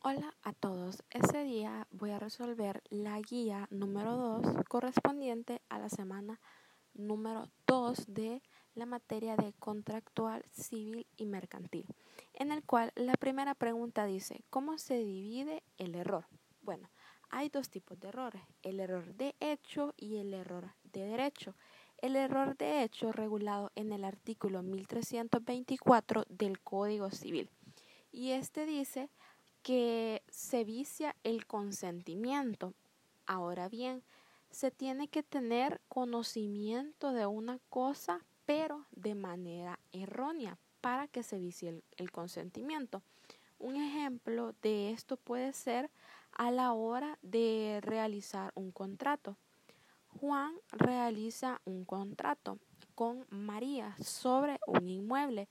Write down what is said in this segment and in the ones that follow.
Hola a todos. Ese día voy a resolver la guía número 2 correspondiente a la semana número 2 de la materia de contractual civil y mercantil, en el cual la primera pregunta dice, ¿cómo se divide el error? Bueno, hay dos tipos de errores, el error de hecho y el error de derecho. El error de hecho regulado en el artículo 1324 del Código Civil. Y este dice que se vicia el consentimiento. Ahora bien, se tiene que tener conocimiento de una cosa, pero de manera errónea, para que se vicie el, el consentimiento. Un ejemplo de esto puede ser a la hora de realizar un contrato. Juan realiza un contrato con María sobre un inmueble,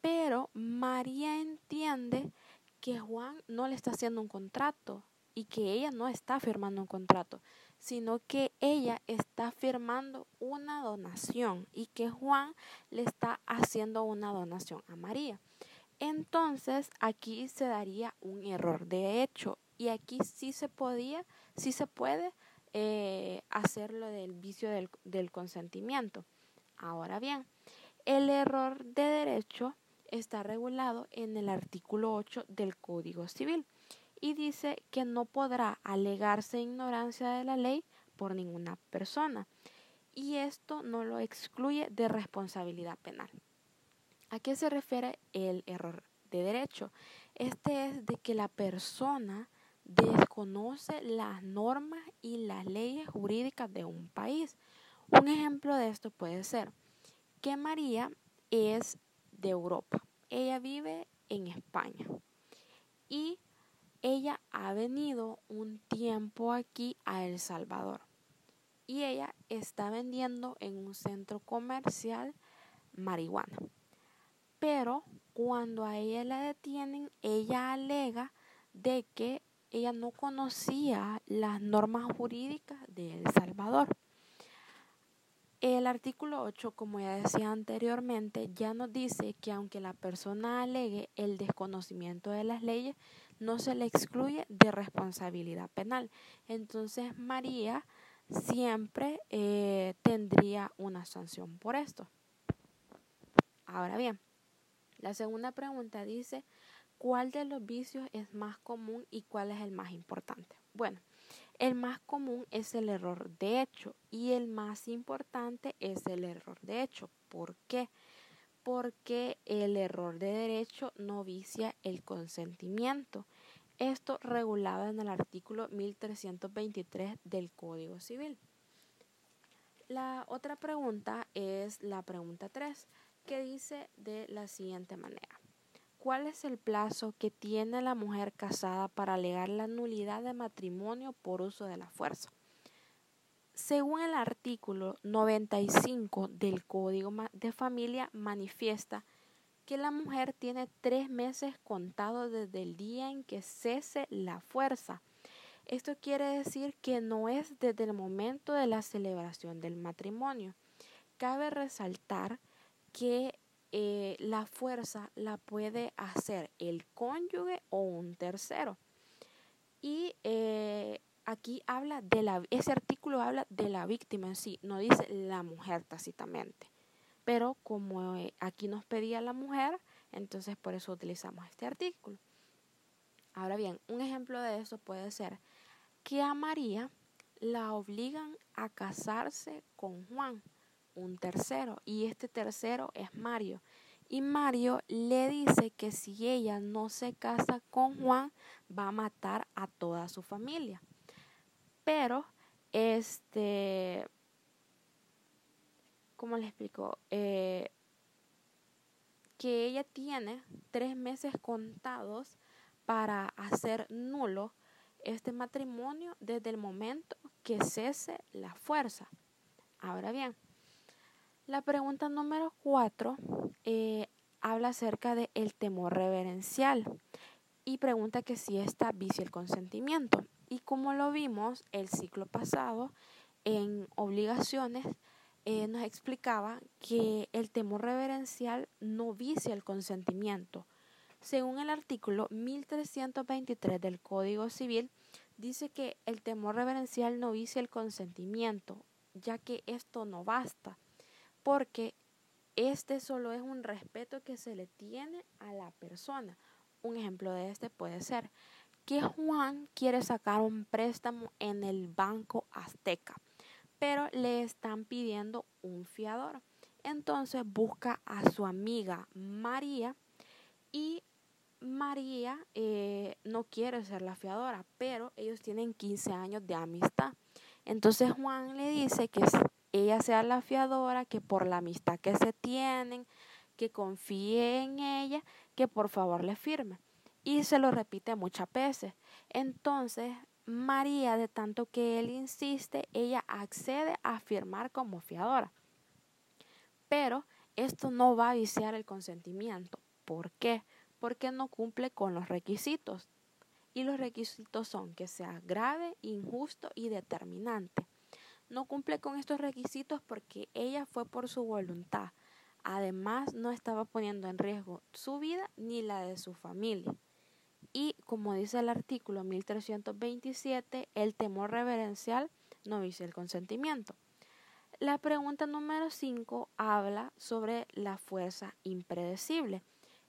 pero María entiende que Juan no le está haciendo un contrato y que ella no está firmando un contrato, sino que ella está firmando una donación y que Juan le está haciendo una donación a María. Entonces aquí se daría un error de hecho y aquí sí se podía, sí se puede eh, hacerlo del vicio del, del consentimiento. Ahora bien, el error de derecho está regulado en el artículo 8 del Código Civil y dice que no podrá alegarse ignorancia de la ley por ninguna persona y esto no lo excluye de responsabilidad penal. ¿A qué se refiere el error de derecho? Este es de que la persona desconoce las normas y las leyes jurídicas de un país. Un ejemplo de esto puede ser que María es de Europa. Ella vive en España y ella ha venido un tiempo aquí a El Salvador y ella está vendiendo en un centro comercial marihuana. Pero cuando a ella la detienen, ella alega de que ella no conocía las normas jurídicas de El Salvador. El artículo 8, como ya decía anteriormente, ya nos dice que aunque la persona alegue el desconocimiento de las leyes, no se le excluye de responsabilidad penal. Entonces María siempre eh, tendría una sanción por esto. Ahora bien, la segunda pregunta dice, ¿cuál de los vicios es más común y cuál es el más importante? Bueno, el más común es el error de hecho y el más importante es el error de hecho. ¿Por qué? Porque el error de derecho no vicia el consentimiento. Esto regulado en el artículo 1323 del Código Civil. La otra pregunta es la pregunta 3, que dice de la siguiente manera. ¿Cuál es el plazo que tiene la mujer casada para alegar la nulidad de matrimonio por uso de la fuerza? Según el artículo 95 del Código de Familia manifiesta que la mujer tiene tres meses contados desde el día en que cese la fuerza. Esto quiere decir que no es desde el momento de la celebración del matrimonio. Cabe resaltar que eh, la fuerza la puede hacer el cónyuge o un tercero. Y eh, aquí habla de la, ese artículo habla de la víctima en sí, no dice la mujer tácitamente. Pero como eh, aquí nos pedía la mujer, entonces por eso utilizamos este artículo. Ahora bien, un ejemplo de eso puede ser que a María la obligan a casarse con Juan un tercero y este tercero es Mario. Y Mario le dice que si ella no se casa con Juan, va a matar a toda su familia. Pero, este, ¿cómo le explico? Eh, que ella tiene tres meses contados para hacer nulo este matrimonio desde el momento que cese la fuerza. Ahora bien, la pregunta número cuatro eh, habla acerca del el temor reverencial y pregunta que si esta vicia el consentimiento. Y como lo vimos el ciclo pasado en obligaciones, eh, nos explicaba que el temor reverencial no vicia el consentimiento, Según el artículo 1323 del Código Civil, dice que el temor reverencial no vicia el consentimiento, ya que esto no basta, porque este solo es un respeto que se le tiene a la persona. Un ejemplo de este puede ser que Juan quiere sacar un préstamo en el Banco Azteca, pero le están pidiendo un fiador. Entonces busca a su amiga María y María eh, no quiere ser la fiadora, pero ellos tienen 15 años de amistad. Entonces Juan le dice que ella sea la fiadora, que por la amistad que se tienen, que confíe en ella, que por favor le firme. Y se lo repite muchas veces. Entonces María, de tanto que él insiste, ella accede a firmar como fiadora. Pero esto no va a viciar el consentimiento. ¿Por qué? Porque no cumple con los requisitos. Y los requisitos son que sea grave, injusto y determinante. No cumple con estos requisitos porque ella fue por su voluntad. Además, no estaba poniendo en riesgo su vida ni la de su familia. Y como dice el artículo 1327, el temor reverencial no vicia el consentimiento. La pregunta número 5 habla sobre la fuerza impredecible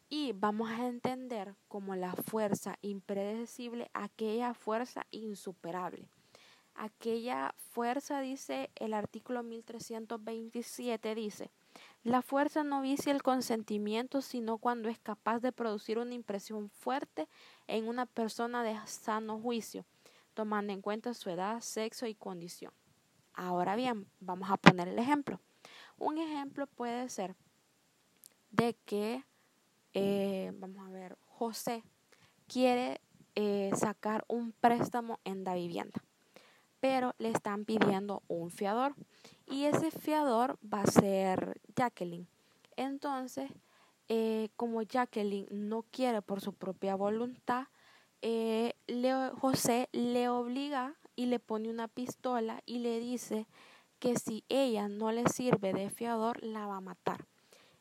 y vamos a entender como la fuerza impredecible aquella fuerza insuperable. Aquella fuerza, dice el artículo 1327, dice, la fuerza no vicia el consentimiento sino cuando es capaz de producir una impresión fuerte en una persona de sano juicio, tomando en cuenta su edad, sexo y condición. Ahora bien, vamos a poner el ejemplo. Un ejemplo puede ser de que, eh, vamos a ver, José quiere eh, sacar un préstamo en la vivienda, pero le están pidiendo un fiador y ese fiador va a ser Jacqueline. Entonces, eh, como Jacqueline no quiere por su propia voluntad, José le obliga y le pone una pistola y le dice que si ella no le sirve de fiador, la va a matar.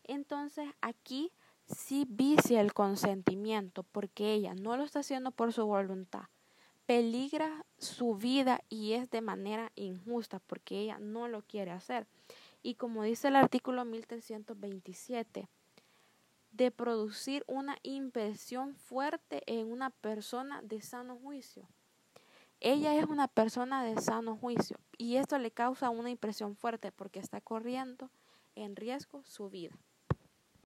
Entonces aquí sí vicia el consentimiento porque ella no lo está haciendo por su voluntad. Peligra su vida y es de manera injusta porque ella no lo quiere hacer. Y como dice el artículo 1327, de producir una impresión fuerte en una persona de sano juicio. Ella es una persona de sano juicio y esto le causa una impresión fuerte porque está corriendo en riesgo su vida.